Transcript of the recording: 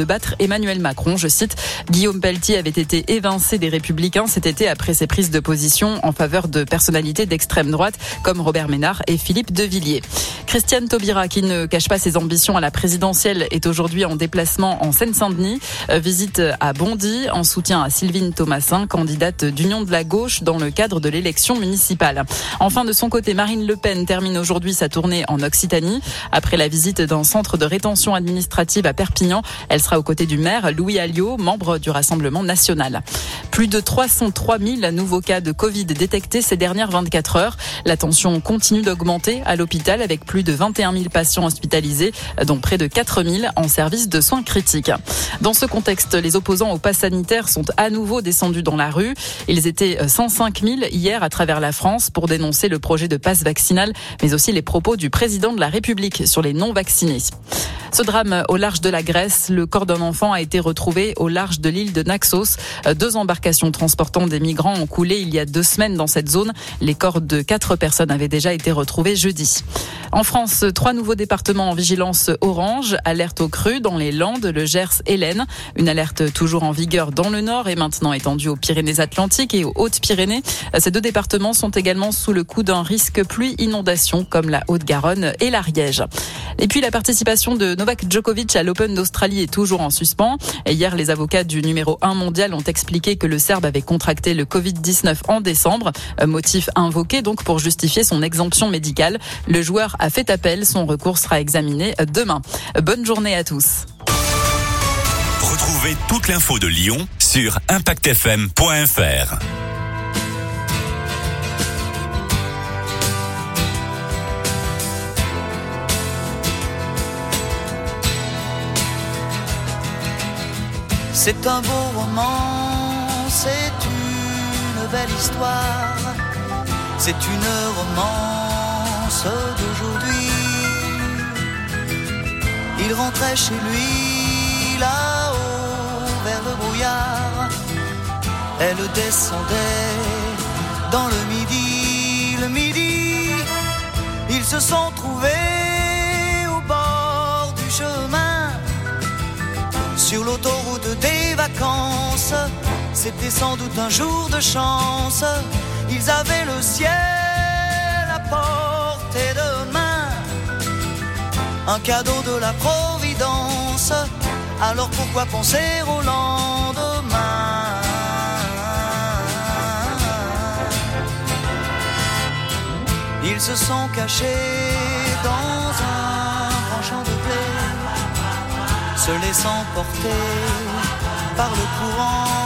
de battre Emmanuel Macron. Je cite, Guillaume Pelletier avait été évincé des Républicains cet été après ses prises de position en faveur de personnalités d'extrême droite comme Robert Ménard et Philippe Devilliers. Christiane Taubira, qui ne cache pas ses ambitions à la présidentielle, est aujourd'hui en déplacement en Seine-Saint-Denis. Euh, visite à Bondy en soutien à Sylvine Thomasin, candidate d'Union de la gauche dans le cadre de l'élection municipale. Enfin, de son côté, Marine Le Pen termine aujourd'hui sa tournée en Occitanie. Après la visite d'un centre de rétention administrative à Perpignan, elle sera aux côtés du maire Louis Alliot, membre du Rassemblement national. Plus de 303 000 nouveaux cas de Covid détectés ces dernières 24 heures. La tension continue d'augmenter à l'hôpital avec plus de 21 000 patients hospitalisés, dont près de 4 000 en service de soins critiques. Dans ce contexte, les opposants au pass sanitaire sont à nouveau descendus dans la rue. Ils étaient 105 000 hier à travers la France pour dénoncer le projet de passe vaccinal, mais aussi les propos du président de la République sur les non-vaccinés. Ce drame au large de la Grèce, le corps d'un enfant a été retrouvé au large de l'île de Naxos. Deux embarcations transportant des migrants ont coulé il y a deux semaines dans cette zone. Les corps de quatre personnes avaient déjà été retrouvés jeudi. En France, trois nouveaux départements en vigilance orange, alerte au cru dans les Landes, le Gers et l'Aisne. Une alerte toujours en vigueur dans le nord et maintenant étendue aux Pyrénées-Atlantiques et aux Hautes-Pyrénées. Ces deux départements sont également sous le coup d'un risque pluie-inondation comme la Haute-Garonne et l'Ariège. Et puis la participation de Novak Djokovic à l'Open d'Australie est toujours en suspens. Hier, les avocats du numéro 1 mondial ont expliqué que le Serbe avait contracté le Covid-19 en décembre, motif invoqué donc pour justifier son exemption médicale. Le joueur a fait appel, son recours sera examiné demain. Bonne journée à tous. Retrouvez toute l'info de Lyon sur impactfm.fr. C'est un beau roman, c'est une belle histoire, c'est une romance d'aujourd'hui. Il rentrait chez lui là-haut vers le brouillard, elle descendait dans le midi, le midi, ils se sont trouvés au bord du chemin. Sur l'autoroute C'était sans doute un jour de chance. Ils avaient le ciel à portée de main, un cadeau de la Providence. Alors pourquoi penser au lendemain? Ils se sont cachés dans un grand champ de blé se laissant porter par le courant